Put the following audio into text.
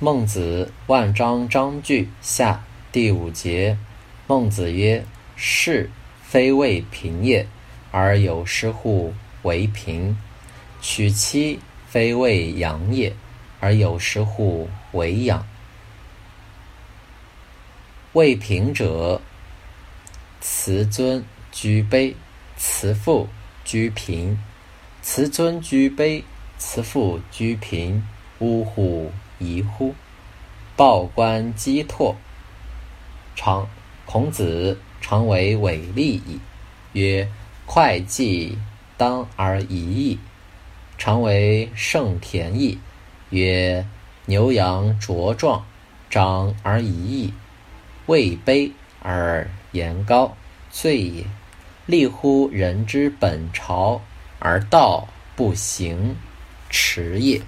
孟子《万章章句下》第五节：孟子曰：“是非为平也，而有失乎为平；娶妻非为养也，而有失乎为养。为平者，辞尊居卑，辞父居贫。辞尊居卑，辞父居贫，呜呼！”疑乎？报官积拓。常孔子常为伟利矣，曰：会计当而已矣。常为盛田矣，曰：牛羊茁壮，长而已矣。位卑而言高，罪也。立乎人之本朝而道不行，耻也。